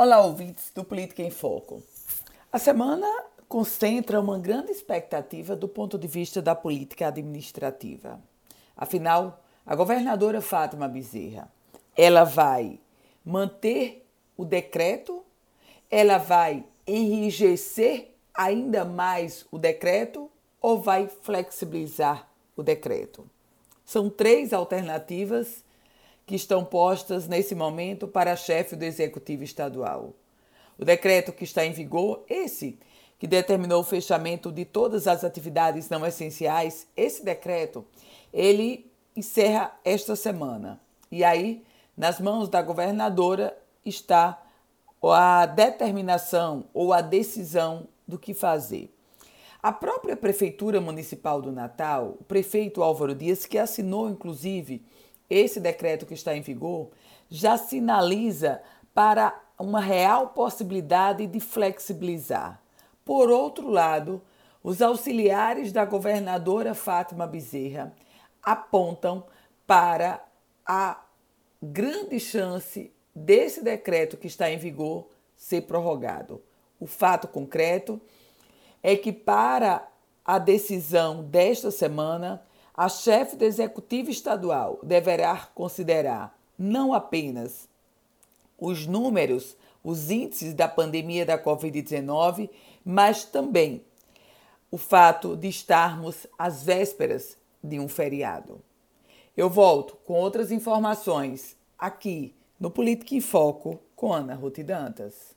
Olá, ouvintes do Política em Foco. A semana concentra uma grande expectativa do ponto de vista da política administrativa. Afinal, a governadora Fátima Bezerra, ela vai manter o decreto, ela vai enrijecer ainda mais o decreto ou vai flexibilizar o decreto? São três alternativas que estão postas nesse momento para chefe do Executivo Estadual. O decreto que está em vigor, esse que determinou o fechamento de todas as atividades não essenciais, esse decreto, ele encerra esta semana. E aí, nas mãos da governadora está a determinação ou a decisão do que fazer. A própria Prefeitura Municipal do Natal, o prefeito Álvaro Dias, que assinou inclusive esse decreto que está em vigor já sinaliza para uma real possibilidade de flexibilizar. Por outro lado, os auxiliares da governadora Fátima Bezerra apontam para a grande chance desse decreto que está em vigor ser prorrogado. O fato concreto é que, para a decisão desta semana, a chefe do executivo estadual deverá considerar não apenas os números, os índices da pandemia da Covid-19, mas também o fato de estarmos às vésperas de um feriado. Eu volto com outras informações aqui no Política em Foco com Ana Ruth Dantas.